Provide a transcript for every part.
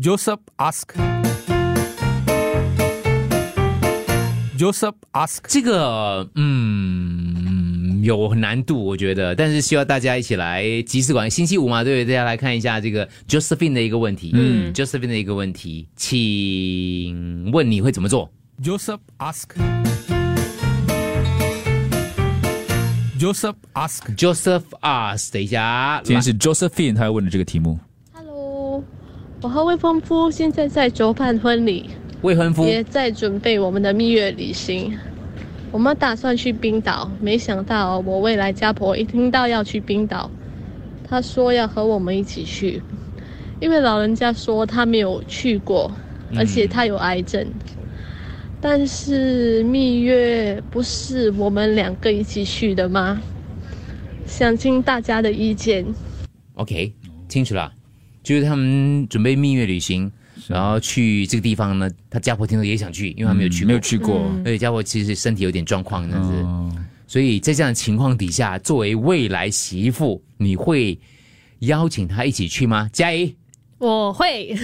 Joseph ask. Joseph ask. 这个嗯有难度，我觉得，但是需要大家一起来集思广益。星期五嘛，对不对？大家来看一下这个 Josephine 的一个问题，嗯，Josephine 的一个问题，请问你会怎么做？Joseph ask. Joseph ask. Joseph ask，等一下，今天是 Josephine 他要问的这个题目我和未婚夫现在在筹办婚礼，未婚夫也在准备我们的蜜月旅行。我们打算去冰岛，没想到我未来家婆一听到要去冰岛，她说要和我们一起去，因为老人家说她没有去过，而且她有癌症。但是蜜月不是我们两个一起去的吗？想听大家的意见。OK，清楚了，就是他们准备蜜月旅行，然后去这个地方呢，他家婆听说也想去，因为他没有去过，没有去过，而且，家婆其实身体有点状况，这样子。哦，所以在这样的情况底下，作为未来媳妇，你会邀请她一起去吗？佳怡，我会，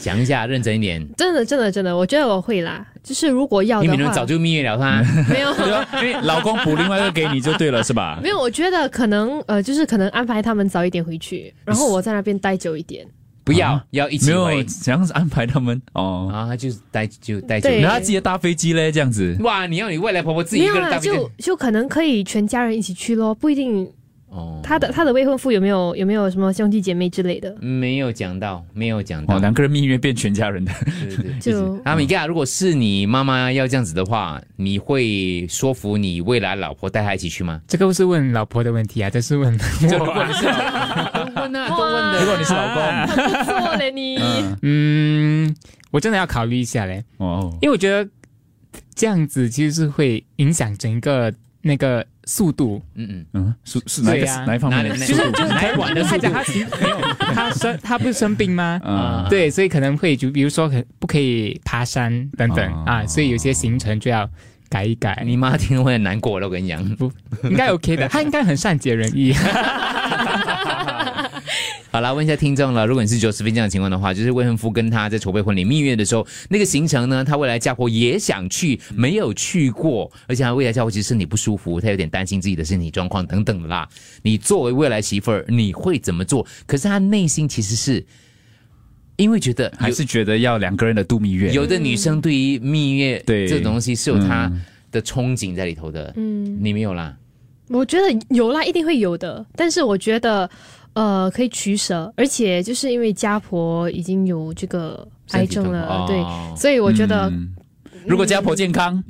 讲一下，认真一点。真的真的真的，我觉得我会啦。就是如果要的话，你们早就蜜月了他，没有 老公补另外一个给你就对了，是吧？没有，我觉得可能呃，就是可能安排他们早一点回去，然后我在那边待久一点。不要、啊要一起没有回，怎样子安排他们哦？啊，就是带就带酒。对然后他自己搭飞机嘞，这样子哇，你要你未来婆婆自己一个人搭飞机就就可能可以全家人一起去咯，不一定哦，他的他的未婚夫有没有有没有什么兄弟姐妹之类的？没有讲到，没有讲到。哦，两个人蜜月变全家人的，对对对。就阿，米盖，如果是你妈妈要这样子的话，你会说服你未来老婆带她一起去吗？这个不是问老婆的问题啊，这是问就如果我。你是问啊，都问的。如果你是老公，不错嘞你。嗯，嗯，我真的要考虑一下嘞，哦，因为我觉得这样子其实是会影响整个那个速度，嗯嗯，嗯，是是哪哪一方面的哪里速度？哪一晚的速度他讲他 其实没有，他生他不是生病吗？嗯，对，所以可能会就比如说可不可以爬山等等、哦啊，所以有些行程就要改一改。你妈听了会很难过的，我跟你讲。不应该 OK 的，他应该很善解人意。好了，问一下听众了，如果你是 Josephine 这样的情况的话，就是未婚夫跟他在筹备婚礼蜜月的时候，那个行程呢，他未来嫁婆也想去，没有去过，而且他未来嫁婆其实身体不舒服，他有点担心自己的身体状况等等的啦。你作为未来媳妇儿，你会怎么做？可是他内心其实是因为觉得还是觉得要两个人的度蜜月，有的女生对于蜜月对这种东西是有她嗯的憧憬在里头的，嗯，你没有啦。我觉得有啦，一定会有的。但是我觉得，呃，可以取舍，而且就是因为家婆已经有这个癌症了，对，哦。所以我觉得嗯。如果家婆健康，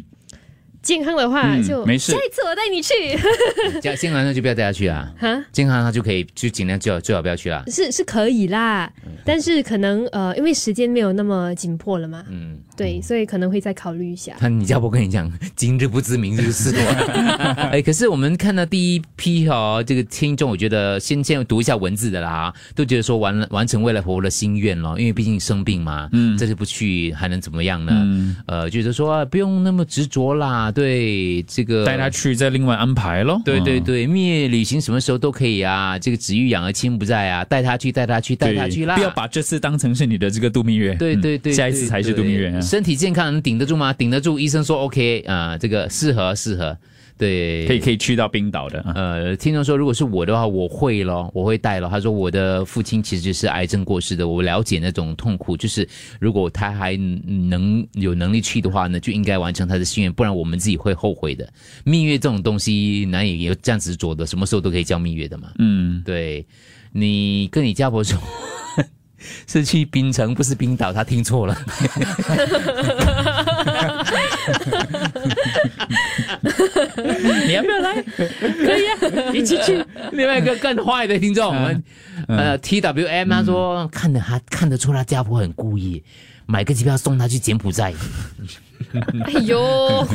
健康的话嗯就、没事。下一次我带你去，健健康那就不要带他去啊，哈，健康他就可以就尽量最好最好不要去啦。是是可以啦，嗯。但是可能呃，因为时间没有那么紧迫了嘛，嗯，对，所以可能会再考虑一下。他你家婆跟你讲，今日不知明日事。哎，可是我们看到第一批哦，这个听众，我觉得先先读一下文字的啦，都觉得说完了完成未来婆婆的心愿咯，因为毕竟生病嘛，嗯，这次不去还能怎么样呢？嗯，呃，觉得说、啊、不用那么执着啦，对这个带他去再另外安排咯。嗯，对对对，蜜月旅行什么时候都可以啊，这个子欲养而亲不在啊，带他去，带他去，带他去啦，不要把这次当成是你的这个度蜜月。嗯对对对，下一次才是度蜜月身体健康能顶得住吗？顶得住，医生说 OK 啊、这个适合适合，对，可以可以去到冰岛的。啊呃，听众说，如果是我的话，我会咯，我会带咯。他说，我的父亲其实是癌症过世的，我了解那种痛苦。就是如果他还能有能力去的话呢，就应该完成他的心愿，不然我们自己会后悔的。蜜月这种东西，哪里有这样子做的？什么时候都可以叫蜜月的嘛。嗯，对，你跟你家婆说 是去冰城，不是冰岛，他听错了。你要不要来？可以啊，一起去。另外一个更坏的听众，我们呃 T W M 他说、看得他看得出他家婆很故意，买个机票送他去柬埔寨。哎呦，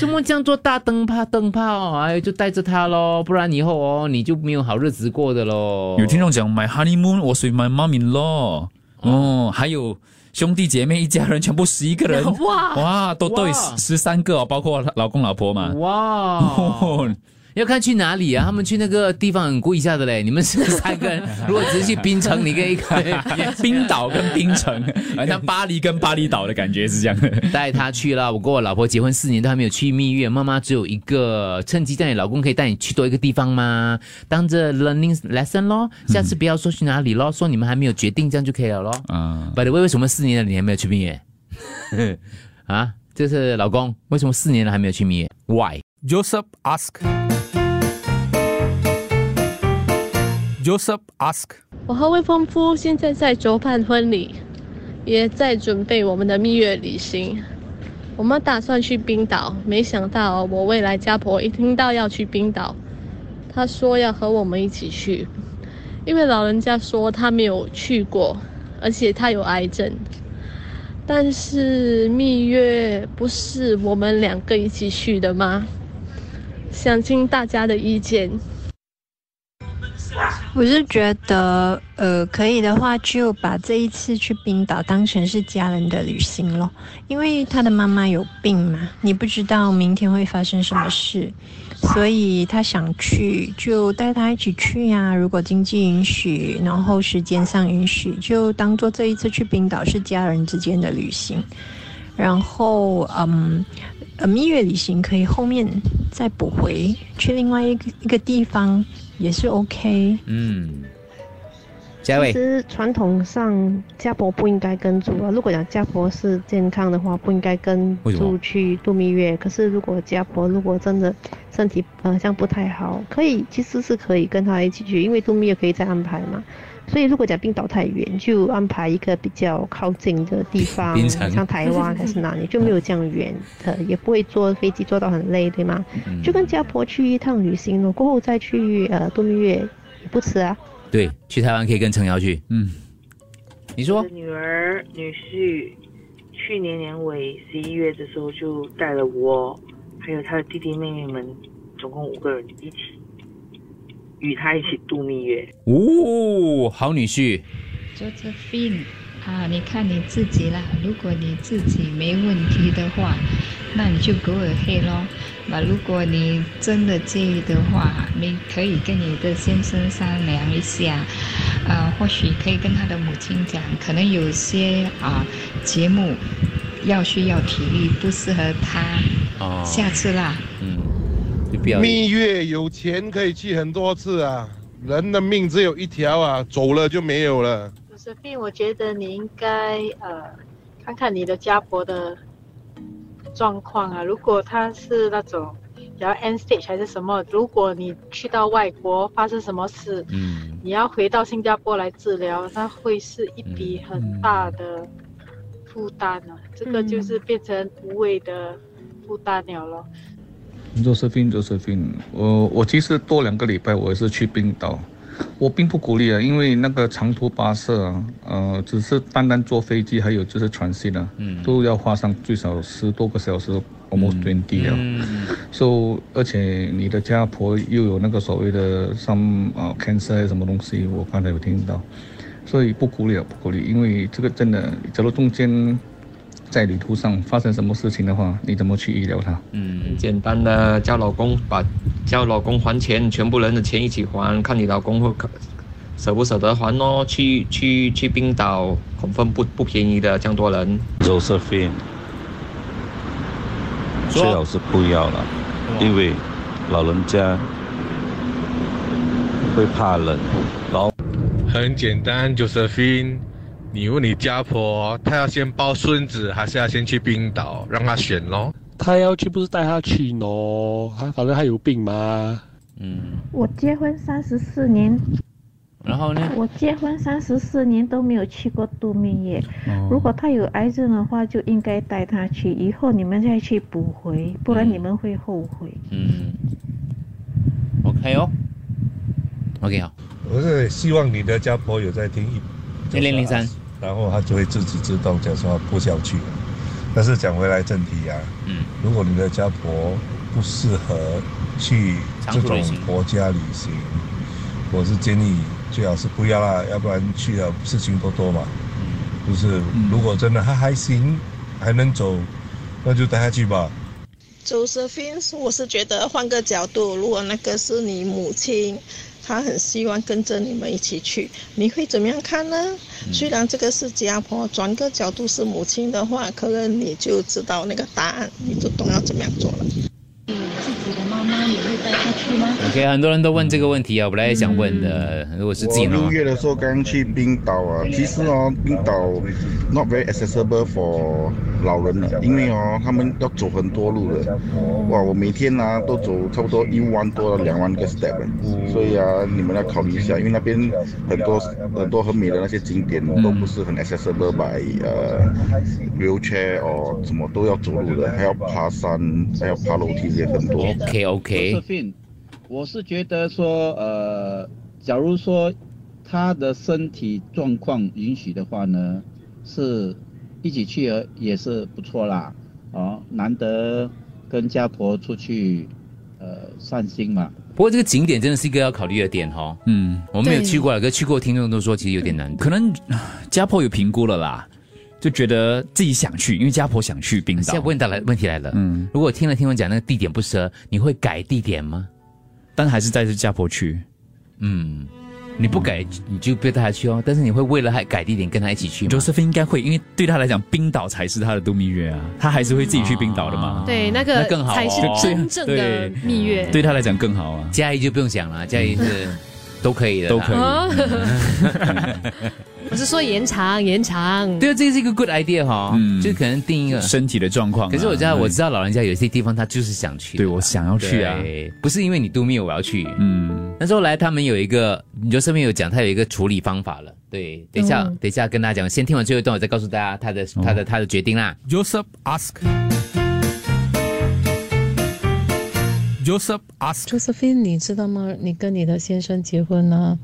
怎么这样做大灯泡灯泡？哎，就带着他喽，不然以后哦你就没有好日子过的喽。有听众讲买 honeymoon 我随 my mom in law。哦，还有兄弟姐妹一家人全部十一个人，哇哇，都都有哇。十三个哦，包括老公老婆嘛。哇，哦，要看去哪里啊？他们去那个地方很贵一下的嘞。你们是三个人，如果只是去冰城，你可以 冰岛跟冰城，好像巴黎跟巴厘岛的感觉是这样的。带他去了。我跟我老婆结婚四年都还没有去蜜月，妈妈只有一个，趁机带你老公可以带你去多一个地方吗？当着 learning lesson 咯，下次不要说去哪里咯，说你们还没有决定，这样就可以了咯。嗯，By the way，为什么四年了你还没有去蜜月？啊，这是老公，为什么四年了还没有去蜜月？Why？Joseph ask. Joseph ask. 我和未婚夫现在在筹办婚礼，也在准备我们的蜜月旅行。我们打算去冰岛，没想到我未来家婆一听到要去冰岛，她说要和我们一起去，因为老人家说她没有去过，而且她有癌症。但是蜜月不是我们两个一起去的吗？想听大家的意见。我是觉得，呃，可以的话，就把这一次去冰岛当成是家人的旅行咯。因为他的妈妈有病嘛，你不知道明天会发生什么事，所以他想去就带他一起去呀、如果经济允许，然后时间上允许，就当做这一次去冰岛是家人之间的旅行。然后，嗯，呃，蜜月旅行可以后面再补回去另外一个一个地方，也是 OK。嗯，嘉其，实传统上家婆不应该跟住啊。如果讲家婆是健康的话，不应该跟住去度蜜月。可是如果家婆如果真的身体呃像不太好，可以其实是可以跟她一起去，因为度蜜月可以再安排嘛。所以如果讲冰岛太远，就安排一个比较靠近的地方像台湾还是哪里，就没有这样远的，也不会坐飞机坐到很累，对吗？嗯就跟家婆去一趟旅行了，过后再去呃度蜜月也不迟啊。对，去台湾可以跟程瑶去。嗯，你说女儿、女婿，去年年尾十一月的时候就带了我，还有他的弟弟妹妹们，总共五个人一起，与他一起度蜜月。哦，好女婿，Josephine 啊，你看你自己啦。如果你自己没问题的话，那你就给我黑咯。那如果你真的介意的话，你可以跟你的先生商量一下，啊，或许可以跟他的母亲讲，可能有些啊节目要需要体力，不适合他，哦，下次啦。嗯，就不要蜜月有钱可以去很多次啊，人的命只有一条啊，走了就没有了。我觉得你应该呃看看你的家婆的状况啊。如果她是那种比较 end stage 还是什么，如果你去到外国发生什么事，嗯，你要回到新加坡来治疗，那会是一笔很大的负担啊。这个就是变成无谓的负担了咯。Josephine，我我其实多两个礼拜我也是去冰岛，我并不鼓励啊，因为那个长途跋涉啊，呃，只是单单坐飞机，还有就是传信啊，嗯都要花上最少十多个小时，almost twenty 了。嗯 so 而且你的家婆又有那个所谓的 some 呃 cancer 什么东西，我刚才有听到，所以不鼓励啊，不鼓励，因为这个真的，假如中间在旅途上发生什么事情的话，你怎么去医疗它？嗯，很简单的，叫老公把叫老公还钱，全部人的钱一起还，看你老公会可舍不舍得还哦。去去去冰岛，恐分不不便宜的，这样多人。Josephine，最好是不要了，因为老人家会怕冷，然后很简单，Josephine，你问你家婆，她要先抱孙子，还是要先去冰岛，让她选咯。她要去不是带她去喏，他反正她有病嘛。嗯，我结婚三十四年，然后呢？我结婚三十四年都没有去过度蜜月。如果他有癌症的话，就应该带他去，以后你们再去补回，不然你们会后悔。嗯，OK 哦，OK 好，我是希望你的家婆有在听一一零零三，然后他就会自己自动讲说不想去了。但是讲回来正题啊，嗯，如果你的家婆不适合去这种国家旅行，我是建议最好是不要啦，要不然去了事情多多嘛。就是如果真的她还行，还能走，那就带她去吧。Josephine，我是觉得换个角度，如果那个是你母亲，她很希望跟着你们一起去，你会怎么样看呢？虽然这个是家婆，转个角度是母亲的话，可能你就知道那个答案，你就懂要怎么样做了。自己的妈妈也会带他去吗？OK，很多人都问这个问题啊，我本来也想问的，如果是自己我呢六？月的时候刚去冰岛啊，其实哦，冰岛 not very accessible for 老人的，因为哦，他们要走很多路的。哇，我每天呢、都走差不多一万多到两万个 step，的所以啊，你们要考虑一下，因为那边很多很多很美的那些景点都不是很 accessible by 呃 wheelchair 哦，什么都要走路的，还要爬山，还要爬楼梯也很多。OK OK，Josephine，我是觉得说，呃，假如说他的身体状况允许的话呢，是一起去呃也是不错啦。哦，难得跟家婆出去，呃，散心嘛。不过这个景点真的是一个要考虑的点哈、哦。嗯，我们没有去过了，可是去过听众都说其实有点难。可能家婆有评估了啦，就觉得自己想去，因为家婆想去冰岛。现在问到了问题来了，嗯，如果听了听我讲那个地点不适合，你会改地点吗？但还是带着家婆去。嗯，你不改你就不要带他去哦，但是你会为了他改地点跟他一起去吗？Josephine 应该会，因为对他来讲，冰岛才是他的度蜜月啊，他还是会自己去冰岛的嘛。对，那个那更好哦才是真正的对蜜月。对他来讲更好啊。嘉怡就不用讲了，嘉怡是都可以的，都可以。哦。我是说延长延长。对啊，这是一个 good idea 哈、嗯，就可能定一个身体的状况啊。可是我知道，嗯我知道老人家有些地方他就是想去，对我想要去啊。不是因为你度蜜我要去，嗯，那时候来他们有一个，你就上面有讲，他有一个处理方法了，对，等一下，嗯。等一下跟大家讲，先听完最后一段，我再告诉大家他的、他的他的决定啦。Joseph ask. Joseph. Josephine，你知道吗？你跟你的先生结婚呢，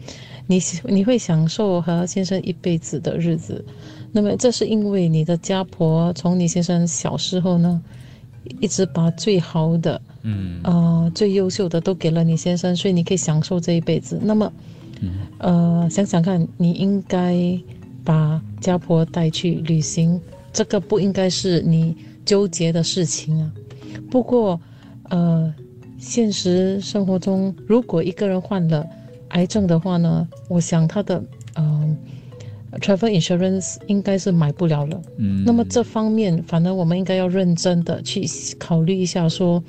你你会享受和先生一辈子的日子。那么这是因为你的家婆从你先生小时候呢，一直把最好的，嗯呃，最优秀的都给了你先生，所以你可以享受这一辈子。那么，呃，想想看，你应该把家婆带去旅行，这个不应该是你纠结的事情啊。不过，呃，现实生活中，如果一个人患了癌症的话呢，我想他的嗯、travel insurance 应该是买不了了。嗯那么这方面，反而我们应该要认真的去考虑一下说。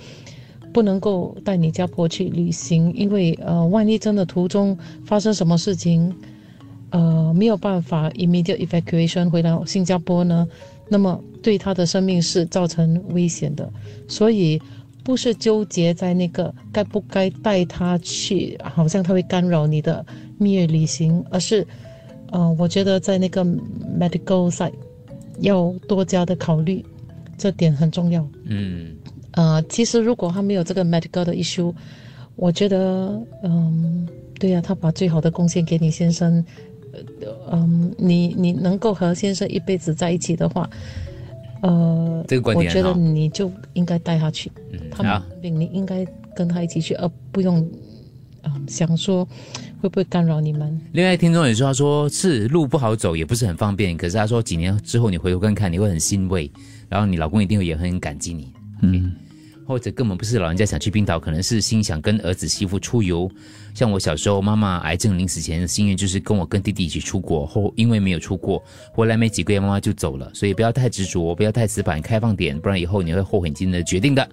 不能够带你家婆去旅行，因为呃，万一真的途中发生什么事情，呃，没有办法 immediate evacuation 回到新加坡呢，那么对他的生命是造成危险的。所以不是纠结在那个该不该带他去，好像他会干扰你的蜜月旅行，而是呃，我觉得在那个 medical side 要多加的考虑，这点很重要。嗯呃，其实如果他没有这个 medical 的 issue，我觉得，嗯，对呀、他把最好的贡献给你先生，呃嗯，你你能够和先生一辈子在一起的话，呃，这个观点我觉得你就应该带他去，他好们病你应该跟他一起去，而不用，嗯，想说会不会干扰你们。另外，听众也说，他说是路不好走，也不是很方便。可是他说，几年之后你回头看看，你会很欣慰，然后你老公一定会也很感激你。嗯，或者根本不是老人家想去冰岛，可能是心想跟儿子媳妇出游。像我小时候，妈妈癌症临死前的心愿就是跟我跟弟弟一起出国，后因为没有出过，回来没几个月妈妈就走了，所以不要太执着，不要太死板，开放点，不然以后你会后悔今天的决定的。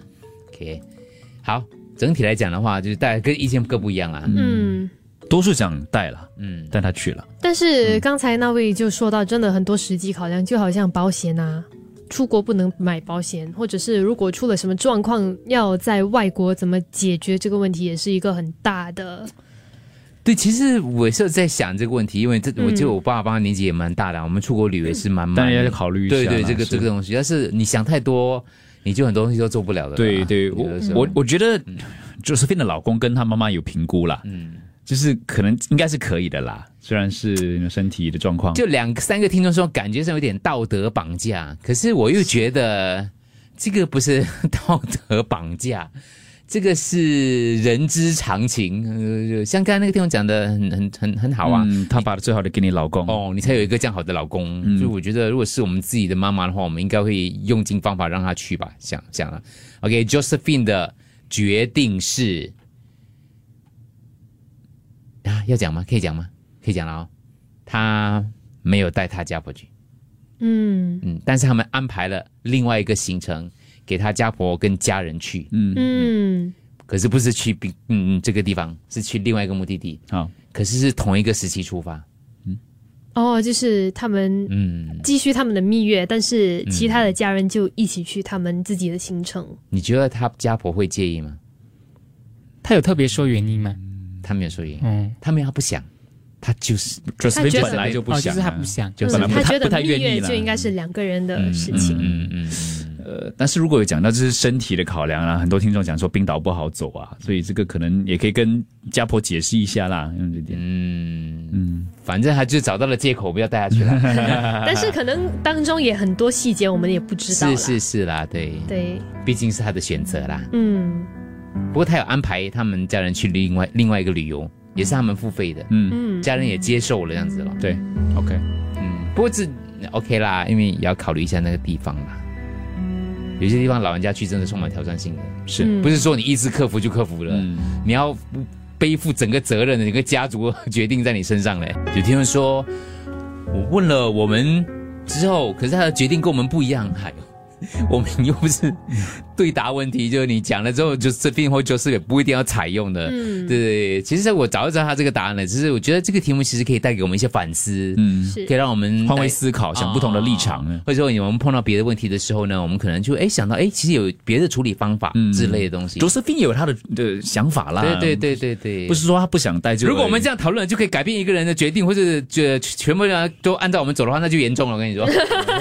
OK，好，整体来讲的话，就是大家跟意见各不一样啊。嗯，多数想带了，嗯，带他去了。但是刚才那位就说到，真的很多实际考量，就好像保险啊，出国不能买保险，或者是如果出了什么状况，要在外国怎么解决这个问题，也是一个很大的。对，其实我是在想这个问题，因为这嗯。我记得我爸爸年纪也蛮大的，我们出国旅游也是蛮蛮要考虑一下对对，这个这个东西，但是你想太多，你就很多东西都做不了的。对对，我我我觉得 Josephine 的老公跟他妈妈有评估了，嗯，就是可能应该是可以的啦，虽然是身体的状况，就两三个听众说感觉上有点道德绑架，可是我又觉得这个不是道德绑架，这个是人之常情，呃，像刚才那个听众讲的很很很很好啊，嗯，他把最好的给你老公哦，你才有一个这样好的老公。嗯所以我觉得，如果是我们自己的妈妈的话，我们应该会用尽方法让她去吧。想想了，OK，Josephine、的决定是啊，要讲吗？可以讲吗？可以讲了哦。他没有带他家婆去，嗯嗯，但是他们安排了另外一个行程给他家婆跟家人去，嗯嗯可是不是去冰嗯嗯这个地方，是去另外一个目的地。好，可是是同一个时期出发。哦，就是他们嗯，继续他们的蜜月，但是其他的家人就一起去他们自己的行程。你觉得他家婆会介意吗？他有特别说原因吗？他没有说原因，嗯，他没有，他不想，他就是他觉得本来就不想啊，哦就是他不想。就本来不太不太他觉得蜜愿意就应该是两个人的事情。嗯嗯呃，但是如果有讲到这是身体的考量啊，很多听众讲说冰岛不好走啊，所以这个可能也可以跟家婆解释一下啦，用这点。嗯嗯，反正他就找到了借口，不要带他去了。但是可能当中也很多细节我们也不知道是是是啦，对，对，毕竟是他的选择啦。嗯不过他有安排他们家人去另外另外一个旅游，也是他们付费的，嗯，嗯，家人也接受了这样子了。对，OK，嗯，不过这 OK 啦，因为也要考虑一下那个地方啦。有些地方老人家去真的充满挑战性的，是嗯不是说你一直克服就克服了？嗯你要背负整个责任的，整个家族 决定在你身上嘞。有听众说，我问了我们之后，可是他的决定跟我们不一样，还。我们又不是对答问题，就是你讲了之后，就是这病或就是也不一定要采用的。嗯对对对，其实我早就知道他这个答案了，只是我觉得这个题目其实可以带给我们一些反思，嗯，可以让我们换位思考，想不同的立场呢。或者说我们碰到别的问题的时候呢，我们可能就哎想到哎，其实有别的处理方法嗯之类的东西。卓斯宾也有他的的想法啦，对对对对对，不是说他不想带就。如果我们这样讨论，就可以改变一个人的决定，或者呃全部人都按照我们走的话，那就严重了。我跟你说，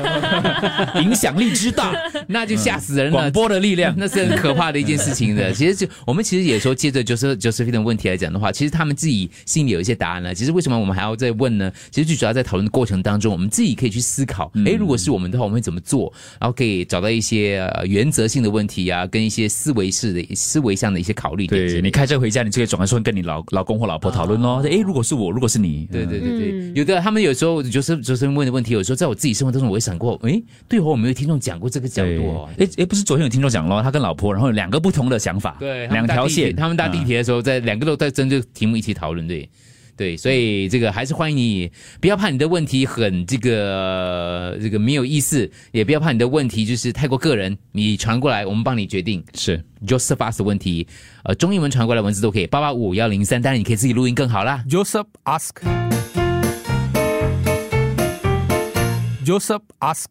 影响力之大，那就吓死人了。广播的力量，那是很可怕的一件事情的。其实就我们其实也说，接着 Joseph Josephine 的问题来讲的话，其实他们自己心里有一些答案了。其实为什么我们还要再问呢？其实最主要在讨论的过程当中，我们自己可以去思考，哎，如果是我们的话，我们会怎么做？然后可以找到一些、呃、原则性的问题啊，跟一些思维式的思维上的一些考虑。对你开车回家，你就可以转个说跟你老老公或老婆讨论咯。哎，如果是我，如果是你，对对对对，嗯有的他们有时候就是就是问的问题，有时候在我自己生活当中我会想过，哎，对哦，我没有听众讲过这个角度哦。哎哎，不是昨天有听众讲咯，他跟老婆，然后有两个不同的想法，对，两条线，他们搭地啊铁的时候，在两个都在针对题目一起讨论，对。对，所以这个还是欢迎你，不要怕你的问题很这个这个没有意思，也不要怕你的问题就是太过个人，你传过来，我们帮你决定。是 Joseph ask 的问题，呃，中英文传过来文字都可以，八八五幺零三，当然你可以自己录音更好啦。Joseph ask. Joseph ask.